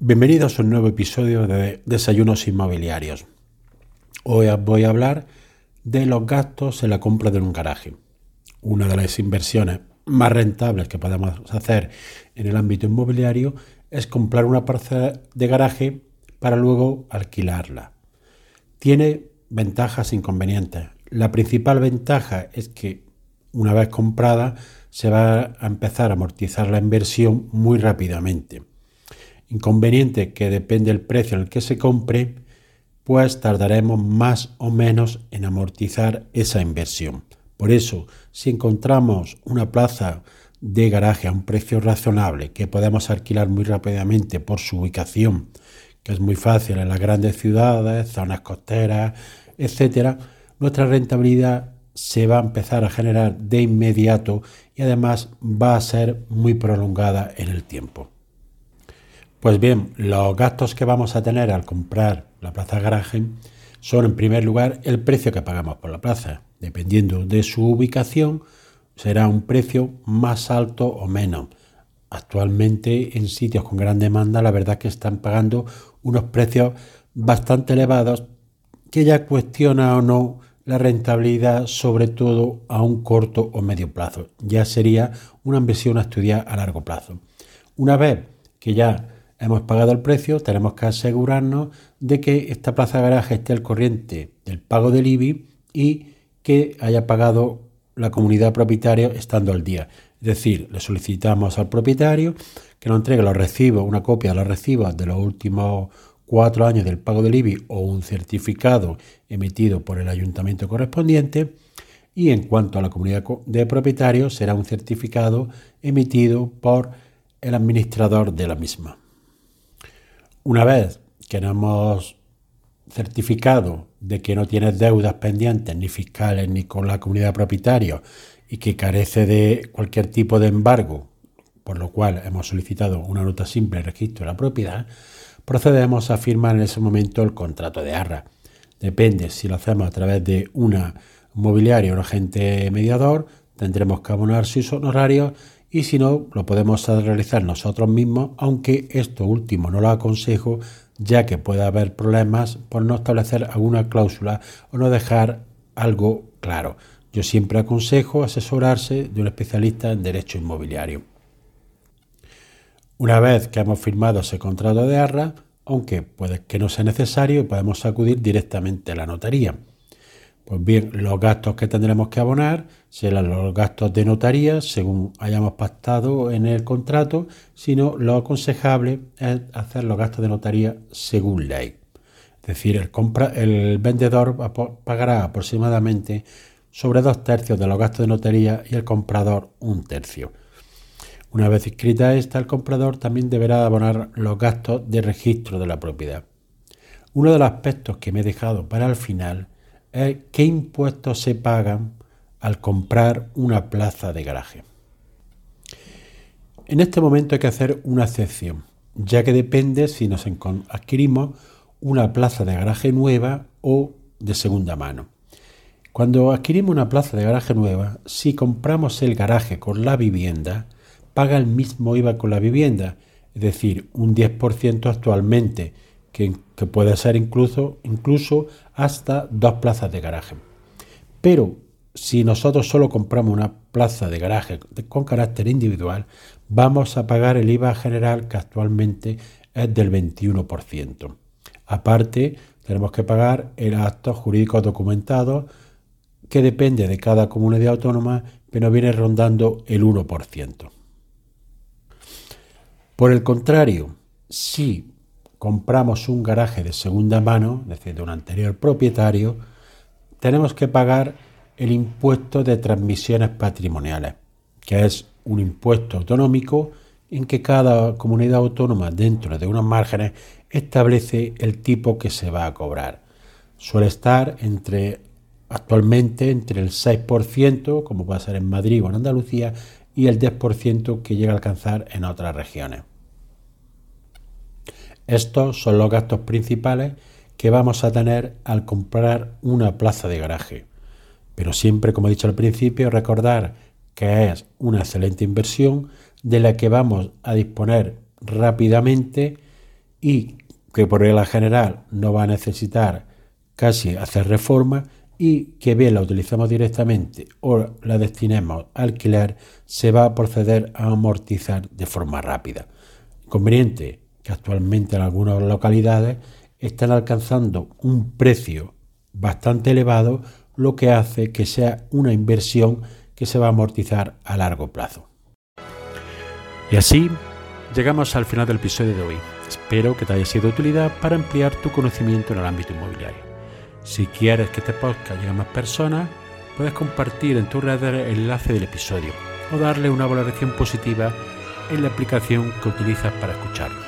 Bienvenidos a un nuevo episodio de Desayunos Inmobiliarios. Hoy voy a hablar de los gastos en la compra de un garaje. Una de las inversiones más rentables que podemos hacer en el ámbito inmobiliario es comprar una parcela de garaje para luego alquilarla. Tiene ventajas e inconvenientes. La principal ventaja es que una vez comprada se va a empezar a amortizar la inversión muy rápidamente inconveniente que depende del precio en el que se compre, pues tardaremos más o menos en amortizar esa inversión. Por eso, si encontramos una plaza de garaje a un precio razonable que podemos alquilar muy rápidamente por su ubicación, que es muy fácil en las grandes ciudades, zonas costeras, etcétera, nuestra rentabilidad se va a empezar a generar de inmediato y además va a ser muy prolongada en el tiempo. Pues bien, los gastos que vamos a tener al comprar la plaza garaje son en primer lugar el precio que pagamos por la plaza. Dependiendo de su ubicación, será un precio más alto o menos. Actualmente en sitios con gran demanda la verdad que están pagando unos precios bastante elevados que ya cuestiona o no la rentabilidad sobre todo a un corto o medio plazo. Ya sería una inversión a estudiar a largo plazo. Una vez que ya hemos pagado el precio, tenemos que asegurarnos de que esta plaza garaje esté al corriente del pago del IBI y que haya pagado la comunidad propietaria estando al día. Es decir, le solicitamos al propietario que nos entregue los recibos, una copia de los recibos de los últimos cuatro años del pago del IBI o un certificado emitido por el ayuntamiento correspondiente. Y en cuanto a la comunidad de propietarios, será un certificado emitido por el administrador de la misma. Una vez que nos hemos certificado de que no tienes deudas pendientes ni fiscales ni con la comunidad propietaria y que carece de cualquier tipo de embargo, por lo cual hemos solicitado una nota simple de registro de la propiedad, procedemos a firmar en ese momento el contrato de arra. Depende si lo hacemos a través de una mobiliaria o un agente mediador, tendremos que abonar sus honorarios y si no, lo podemos realizar nosotros mismos, aunque esto último no lo aconsejo, ya que puede haber problemas por no establecer alguna cláusula o no dejar algo claro. Yo siempre aconsejo asesorarse de un especialista en derecho inmobiliario. Una vez que hemos firmado ese contrato de arra, aunque puede que no sea necesario, podemos acudir directamente a la notaría. Pues bien, los gastos que tendremos que abonar serán los gastos de notaría según hayamos pactado en el contrato, sino lo aconsejable es hacer los gastos de notaría según ley. Es decir, el, el vendedor pagará aproximadamente sobre dos tercios de los gastos de notaría y el comprador un tercio. Una vez inscrita esta, el comprador también deberá abonar los gastos de registro de la propiedad. Uno de los aspectos que me he dejado para el final es qué impuestos se pagan al comprar una plaza de garaje. En este momento hay que hacer una excepción, ya que depende si nos adquirimos una plaza de garaje nueva o de segunda mano. Cuando adquirimos una plaza de garaje nueva, si compramos el garaje con la vivienda, paga el mismo IVA con la vivienda, es decir, un 10% actualmente que, puede ser incluso, incluso hasta dos plazas de garaje. Pero si nosotros solo compramos una plaza de garaje con carácter individual, vamos a pagar el IVA general que actualmente es del 21%. Aparte, tenemos que pagar el acto jurídico documentado que depende de cada comunidad autónoma, pero viene rondando el 1%. Por el contrario, si compramos un garaje de segunda mano, es decir, de un anterior propietario, tenemos que pagar el impuesto de transmisiones patrimoniales, que es un impuesto autonómico en que cada comunidad autónoma, dentro de unos márgenes, establece el tipo que se va a cobrar. Suele estar entre actualmente entre el 6%, como puede ser en Madrid o en Andalucía, y el 10% que llega a alcanzar en otras regiones. Estos son los gastos principales que vamos a tener al comprar una plaza de garaje. Pero siempre, como he dicho al principio, recordar que es una excelente inversión de la que vamos a disponer rápidamente y que por regla general no va a necesitar casi hacer reforma y que bien la utilizamos directamente o la destinemos a alquiler, se va a proceder a amortizar de forma rápida. Conveniente que actualmente en algunas localidades están alcanzando un precio bastante elevado, lo que hace que sea una inversión que se va a amortizar a largo plazo. Y así llegamos al final del episodio de hoy. Espero que te haya sido de utilidad para ampliar tu conocimiento en el ámbito inmobiliario. Si quieres que este podcast llegue a más personas, puedes compartir en tu red el enlace del episodio o darle una valoración positiva en la aplicación que utilizas para escucharlo.